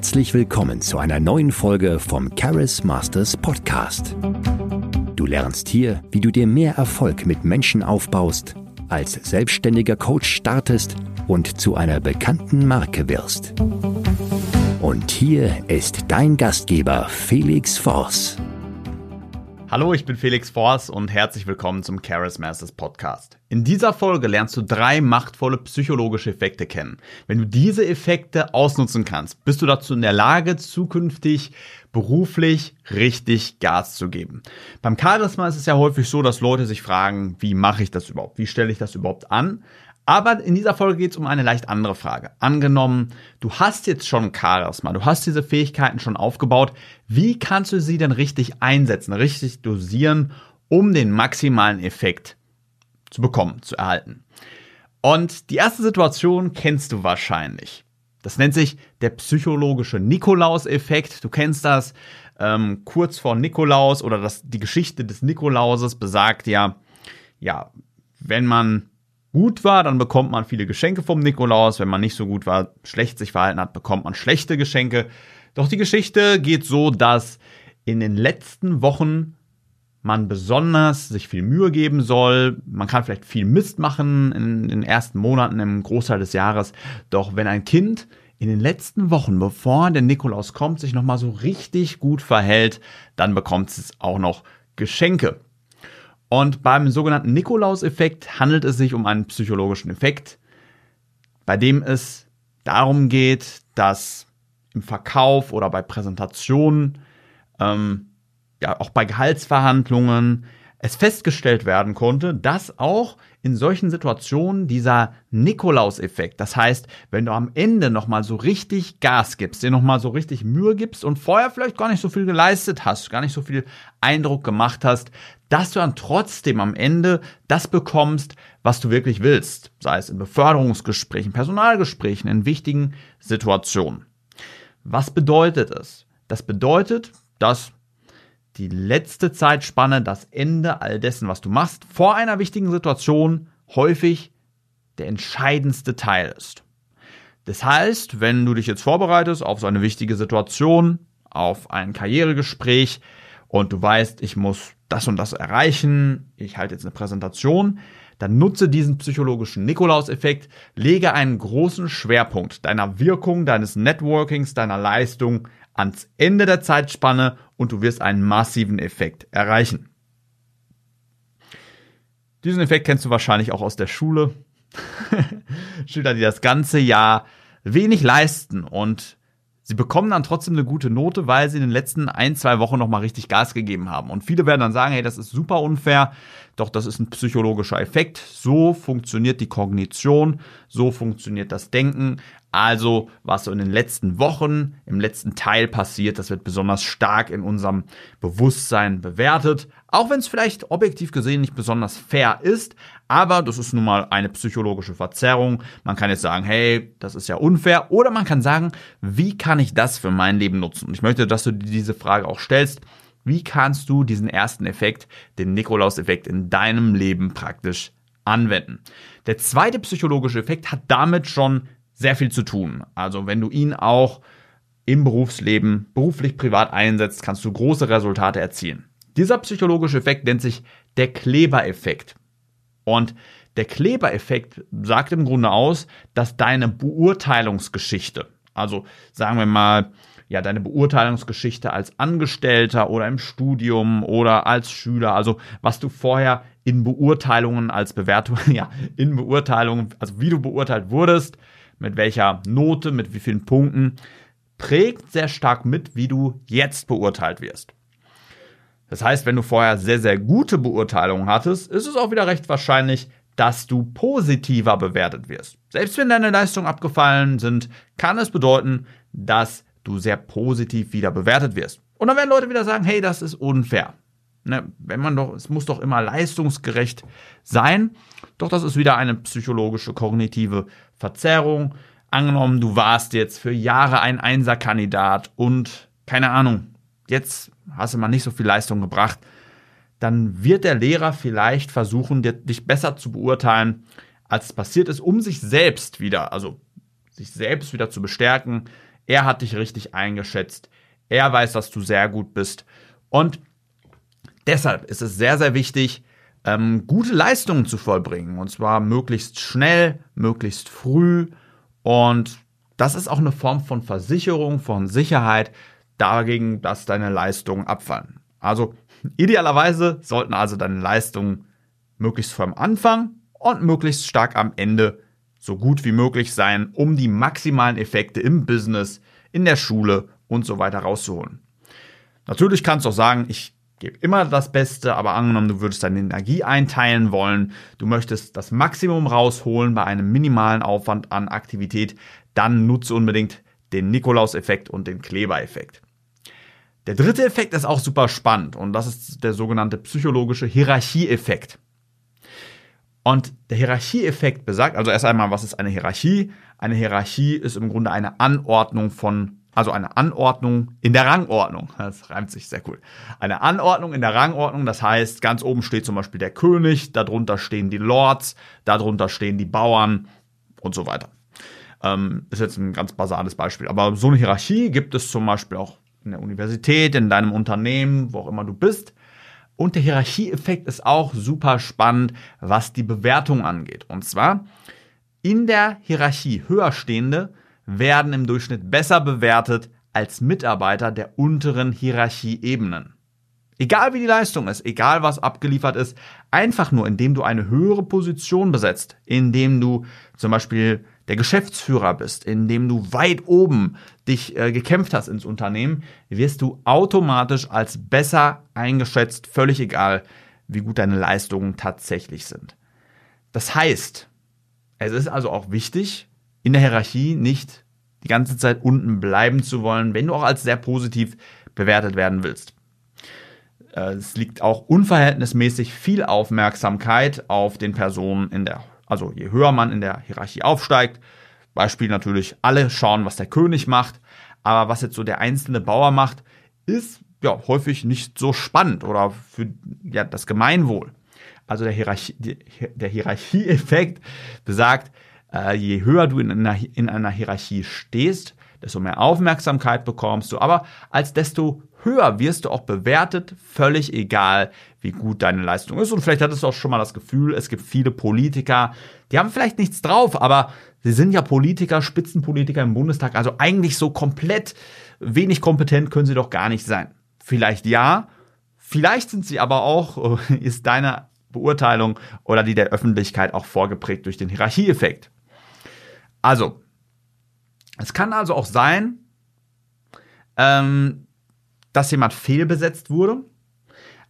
Herzlich willkommen zu einer neuen Folge vom Charis Masters Podcast. Du lernst hier, wie du dir mehr Erfolg mit Menschen aufbaust, als selbstständiger Coach startest und zu einer bekannten Marke wirst. Und hier ist dein Gastgeber Felix Voss. Hallo, ich bin Felix Forst und herzlich willkommen zum Charis Masters Podcast. In dieser Folge lernst du drei machtvolle psychologische Effekte kennen. Wenn du diese Effekte ausnutzen kannst, bist du dazu in der Lage, zukünftig beruflich richtig Gas zu geben. Beim Charisma ist es ja häufig so, dass Leute sich fragen, wie mache ich das überhaupt? Wie stelle ich das überhaupt an? Aber in dieser Folge geht es um eine leicht andere Frage. Angenommen, du hast jetzt schon Charisma, du hast diese Fähigkeiten schon aufgebaut. Wie kannst du sie denn richtig einsetzen, richtig dosieren, um den maximalen Effekt zu bekommen, zu erhalten? Und die erste Situation kennst du wahrscheinlich. Das nennt sich der psychologische Nikolaus-Effekt. Du kennst das. Ähm, kurz vor Nikolaus oder das, die Geschichte des Nikolauses besagt ja, ja, wenn man gut war, dann bekommt man viele Geschenke vom Nikolaus. Wenn man nicht so gut war, schlecht sich verhalten hat, bekommt man schlechte Geschenke. Doch die Geschichte geht so, dass in den letzten Wochen man besonders sich viel Mühe geben soll. Man kann vielleicht viel Mist machen in den ersten Monaten im Großteil des Jahres. Doch wenn ein Kind in den letzten Wochen, bevor der Nikolaus kommt, sich nochmal so richtig gut verhält, dann bekommt es auch noch Geschenke. Und beim sogenannten Nikolaus-Effekt handelt es sich um einen psychologischen Effekt, bei dem es darum geht, dass im Verkauf oder bei Präsentationen, ähm, ja auch bei Gehaltsverhandlungen es festgestellt werden konnte, dass auch in solchen Situationen dieser Nikolaus-Effekt, das heißt, wenn du am Ende nochmal so richtig Gas gibst, dir nochmal so richtig Mühe gibst und vorher vielleicht gar nicht so viel geleistet hast, gar nicht so viel Eindruck gemacht hast, dass du dann trotzdem am Ende das bekommst, was du wirklich willst, sei es in Beförderungsgesprächen, Personalgesprächen, in wichtigen Situationen. Was bedeutet es? Das bedeutet, dass die letzte Zeitspanne, das Ende all dessen, was du machst, vor einer wichtigen Situation häufig der entscheidendste Teil ist. Das heißt, wenn du dich jetzt vorbereitest auf so eine wichtige Situation, auf ein Karrieregespräch und du weißt, ich muss das und das erreichen, ich halte jetzt eine Präsentation, dann nutze diesen psychologischen Nikolaus-Effekt, lege einen großen Schwerpunkt deiner Wirkung, deines Networkings, deiner Leistung ans Ende der Zeitspanne und du wirst einen massiven Effekt erreichen. Diesen Effekt kennst du wahrscheinlich auch aus der Schule. Schüler, die das ganze Jahr wenig leisten und Sie bekommen dann trotzdem eine gute Note, weil sie in den letzten ein, zwei Wochen nochmal richtig Gas gegeben haben. Und viele werden dann sagen, hey, das ist super unfair, doch das ist ein psychologischer Effekt. So funktioniert die Kognition, so funktioniert das Denken. Also, was so in den letzten Wochen, im letzten Teil passiert, das wird besonders stark in unserem Bewusstsein bewertet. Auch wenn es vielleicht objektiv gesehen nicht besonders fair ist, aber das ist nun mal eine psychologische Verzerrung. Man kann jetzt sagen, hey, das ist ja unfair. Oder man kann sagen, wie kann ich das für mein Leben nutzen? Und ich möchte, dass du dir diese Frage auch stellst. Wie kannst du diesen ersten Effekt, den Nikolaus-Effekt in deinem Leben praktisch anwenden? Der zweite psychologische Effekt hat damit schon sehr viel zu tun. Also wenn du ihn auch im Berufsleben, beruflich, privat einsetzt, kannst du große Resultate erzielen. Dieser psychologische Effekt nennt sich der Kleber-Effekt. Und der Klebereffekt sagt im Grunde aus, dass deine Beurteilungsgeschichte, also sagen wir mal, ja, deine Beurteilungsgeschichte als Angestellter oder im Studium oder als Schüler, also was du vorher in Beurteilungen als Bewertung, ja, in Beurteilungen, also wie du beurteilt wurdest, mit welcher Note, mit wie vielen Punkten, prägt sehr stark mit, wie du jetzt beurteilt wirst. Das heißt, wenn du vorher sehr, sehr gute Beurteilungen hattest, ist es auch wieder recht wahrscheinlich, dass du positiver bewertet wirst. Selbst wenn deine Leistungen abgefallen sind, kann es bedeuten, dass du sehr positiv wieder bewertet wirst. Und dann werden Leute wieder sagen, hey, das ist unfair. Ne, wenn man doch, es muss doch immer leistungsgerecht sein. Doch das ist wieder eine psychologische, kognitive Verzerrung. Angenommen, du warst jetzt für Jahre ein Einserkandidat und keine Ahnung, jetzt hast du mal nicht so viel Leistung gebracht, dann wird der Lehrer vielleicht versuchen, dich besser zu beurteilen, als es passiert ist, um sich selbst wieder, also sich selbst wieder zu bestärken. er hat dich richtig eingeschätzt, er weiß, dass du sehr gut bist und deshalb ist es sehr, sehr wichtig, ähm, gute Leistungen zu vollbringen und zwar möglichst schnell, möglichst früh und das ist auch eine Form von Versicherung, von Sicherheit dagegen, dass deine Leistungen abfallen. Also idealerweise sollten also deine Leistungen möglichst am Anfang und möglichst stark am Ende so gut wie möglich sein, um die maximalen Effekte im Business, in der Schule und so weiter rauszuholen. Natürlich kannst du auch sagen, ich gebe immer das Beste, aber angenommen, du würdest deine Energie einteilen wollen, du möchtest das Maximum rausholen bei einem minimalen Aufwand an Aktivität, dann nutze unbedingt den Nikolaus-Effekt und den Kleber-Effekt. Der dritte Effekt ist auch super spannend und das ist der sogenannte psychologische Hierarchieeffekt. Und der Hierarchieeffekt besagt, also erst einmal, was ist eine Hierarchie? Eine Hierarchie ist im Grunde eine Anordnung von, also eine Anordnung in der Rangordnung. Das reimt sich sehr cool. Eine Anordnung in der Rangordnung, das heißt, ganz oben steht zum Beispiel der König, darunter stehen die Lords, darunter stehen die Bauern und so weiter. Ähm, ist jetzt ein ganz basales Beispiel. Aber so eine Hierarchie gibt es zum Beispiel auch in der Universität, in deinem Unternehmen, wo auch immer du bist. Und der Hierarchieeffekt ist auch super spannend, was die Bewertung angeht. Und zwar in der Hierarchie höherstehende werden im Durchschnitt besser bewertet als Mitarbeiter der unteren Hierarchieebenen. Egal wie die Leistung ist, egal was abgeliefert ist, einfach nur indem du eine höhere Position besetzt, indem du zum Beispiel der Geschäftsführer bist, indem du weit oben dich äh, gekämpft hast ins Unternehmen, wirst du automatisch als besser eingeschätzt, völlig egal, wie gut deine Leistungen tatsächlich sind. Das heißt, es ist also auch wichtig, in der Hierarchie nicht die ganze Zeit unten bleiben zu wollen, wenn du auch als sehr positiv bewertet werden willst. Äh, es liegt auch unverhältnismäßig viel Aufmerksamkeit auf den Personen in der also je höher man in der Hierarchie aufsteigt, Beispiel natürlich, alle schauen, was der König macht, aber was jetzt so der einzelne Bauer macht, ist ja häufig nicht so spannend oder für ja, das Gemeinwohl. Also der, Hierarchie, der Hierarchieeffekt besagt, äh, je höher du in einer, in einer Hierarchie stehst, desto mehr Aufmerksamkeit bekommst du, aber als desto höher wirst du auch bewertet, völlig egal, wie gut deine Leistung ist. Und vielleicht hattest du auch schon mal das Gefühl, es gibt viele Politiker, die haben vielleicht nichts drauf, aber sie sind ja Politiker, Spitzenpolitiker im Bundestag, also eigentlich so komplett wenig kompetent können sie doch gar nicht sein. Vielleicht ja, vielleicht sind sie aber auch, ist deine Beurteilung oder die der Öffentlichkeit auch vorgeprägt durch den Hierarchieeffekt. Also, es kann also auch sein, ähm, dass jemand fehlbesetzt wurde.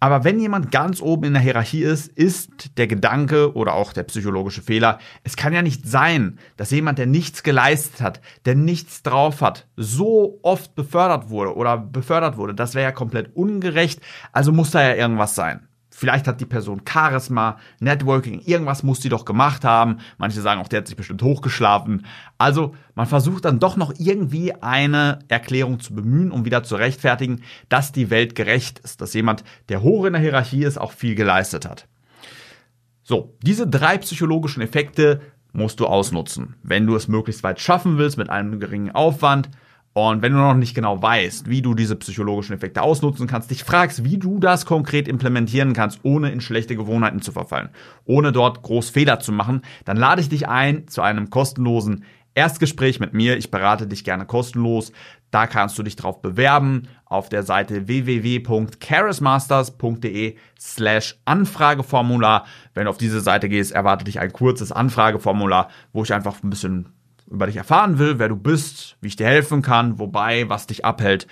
Aber wenn jemand ganz oben in der Hierarchie ist, ist der Gedanke oder auch der psychologische Fehler, es kann ja nicht sein, dass jemand, der nichts geleistet hat, der nichts drauf hat, so oft befördert wurde oder befördert wurde. Das wäre ja komplett ungerecht. Also muss da ja irgendwas sein. Vielleicht hat die Person Charisma, Networking, irgendwas muss sie doch gemacht haben. Manche sagen auch, der hat sich bestimmt hochgeschlafen. Also man versucht dann doch noch irgendwie eine Erklärung zu bemühen, um wieder zu rechtfertigen, dass die Welt gerecht ist, dass jemand, der hoch in der Hierarchie ist, auch viel geleistet hat. So, diese drei psychologischen Effekte musst du ausnutzen. Wenn du es möglichst weit schaffen willst mit einem geringen Aufwand, und wenn du noch nicht genau weißt, wie du diese psychologischen Effekte ausnutzen kannst, dich fragst, wie du das konkret implementieren kannst, ohne in schlechte Gewohnheiten zu verfallen, ohne dort groß Fehler zu machen, dann lade ich dich ein zu einem kostenlosen Erstgespräch mit mir. Ich berate dich gerne kostenlos. Da kannst du dich drauf bewerben auf der Seite www.charismasters.de slash Anfrageformular. Wenn du auf diese Seite gehst, erwartet dich ein kurzes Anfrageformular, wo ich einfach ein bisschen über dich erfahren will, wer du bist, wie ich dir helfen kann, wobei, was dich abhält.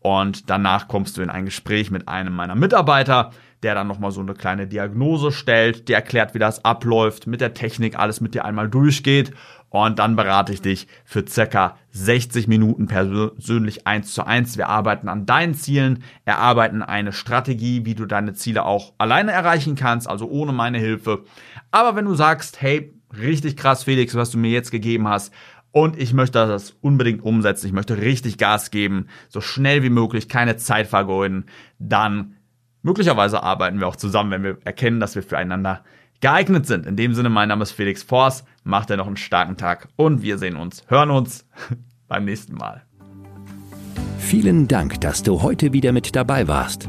Und danach kommst du in ein Gespräch mit einem meiner Mitarbeiter, der dann nochmal so eine kleine Diagnose stellt, der erklärt, wie das abläuft, mit der Technik alles mit dir einmal durchgeht. Und dann berate ich dich für circa 60 Minuten persönlich eins zu eins. Wir arbeiten an deinen Zielen, erarbeiten eine Strategie, wie du deine Ziele auch alleine erreichen kannst, also ohne meine Hilfe. Aber wenn du sagst, hey, richtig krass, Felix, was du mir jetzt gegeben hast. Und ich möchte das unbedingt umsetzen. Ich möchte richtig Gas geben, so schnell wie möglich, keine Zeit vergeuden. Dann möglicherweise arbeiten wir auch zusammen, wenn wir erkennen, dass wir füreinander geeignet sind. In dem Sinne, mein Name ist Felix Force. Macht dir noch einen starken Tag und wir sehen uns, hören uns beim nächsten Mal. Vielen Dank, dass du heute wieder mit dabei warst.